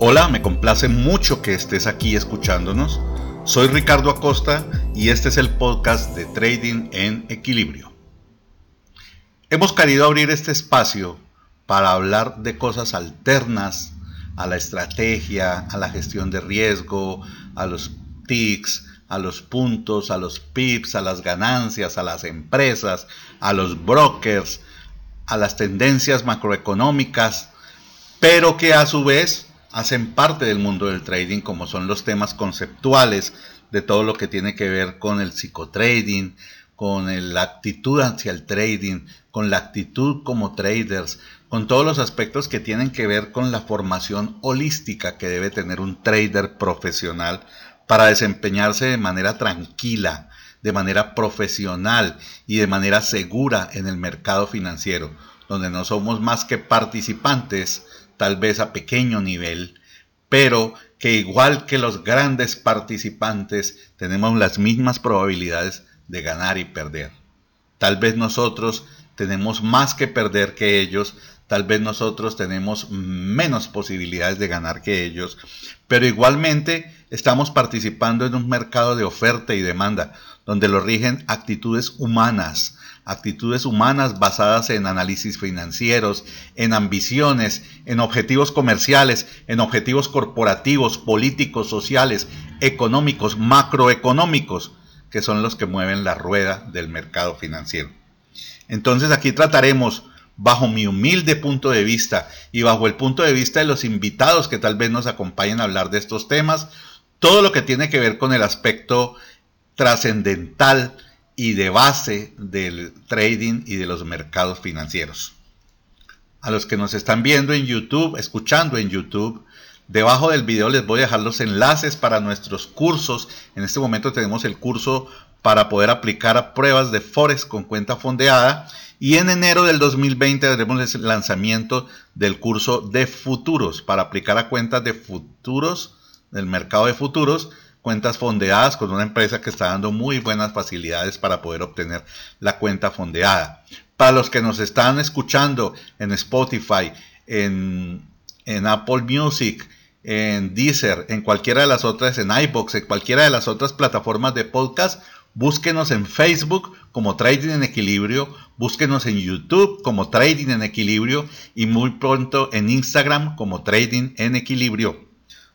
Hola, me complace mucho que estés aquí escuchándonos. Soy Ricardo Acosta y este es el podcast de Trading en Equilibrio. Hemos querido abrir este espacio para hablar de cosas alternas a la estrategia, a la gestión de riesgo, a los TICs, a los puntos, a los PIPs, a las ganancias, a las empresas, a los brokers, a las tendencias macroeconómicas, pero que a su vez hacen parte del mundo del trading, como son los temas conceptuales de todo lo que tiene que ver con el psicotrading, con la actitud hacia el trading, con la actitud como traders, con todos los aspectos que tienen que ver con la formación holística que debe tener un trader profesional para desempeñarse de manera tranquila, de manera profesional y de manera segura en el mercado financiero, donde no somos más que participantes tal vez a pequeño nivel, pero que igual que los grandes participantes tenemos las mismas probabilidades de ganar y perder. Tal vez nosotros tenemos más que perder que ellos, tal vez nosotros tenemos menos posibilidades de ganar que ellos, pero igualmente estamos participando en un mercado de oferta y demanda, donde lo rigen actitudes humanas, actitudes humanas basadas en análisis financieros, en ambiciones, en objetivos comerciales, en objetivos corporativos, políticos, sociales, económicos, macroeconómicos, que son los que mueven la rueda del mercado financiero. Entonces aquí trataremos, bajo mi humilde punto de vista y bajo el punto de vista de los invitados que tal vez nos acompañen a hablar de estos temas, todo lo que tiene que ver con el aspecto trascendental, y de base del trading y de los mercados financieros. A los que nos están viendo en YouTube, escuchando en YouTube, debajo del video les voy a dejar los enlaces para nuestros cursos. En este momento tenemos el curso para poder aplicar a pruebas de Forex con cuenta fondeada. Y en enero del 2020 tendremos el lanzamiento del curso de futuros para aplicar a cuentas de futuros, del mercado de futuros, cuentas fondeadas con una empresa que está dando muy buenas facilidades para poder obtener la cuenta fondeada. Para los que nos están escuchando en Spotify, en, Apple Music, en Deezer, en cualquiera de las otras, en iBox, en cualquiera de las otras plataformas de podcast, búsquenos en Facebook como Trading en Equilibrio, búsquenos en YouTube como Trading en Equilibrio y muy pronto en Instagram como Trading en Equilibrio.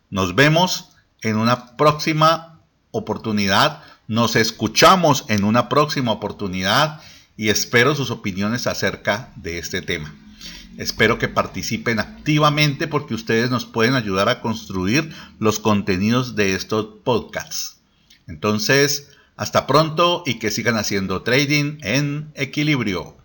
Nos vemos en una próxima oportunidad. Nos escuchamos en una próxima oportunidad y espero sus opiniones acerca de este tema. Espero que participen activamente porque ustedes nos pueden ayudar a construir los contenidos de estos podcasts. Entonces, hasta pronto y que sigan haciendo trading en equilibrio.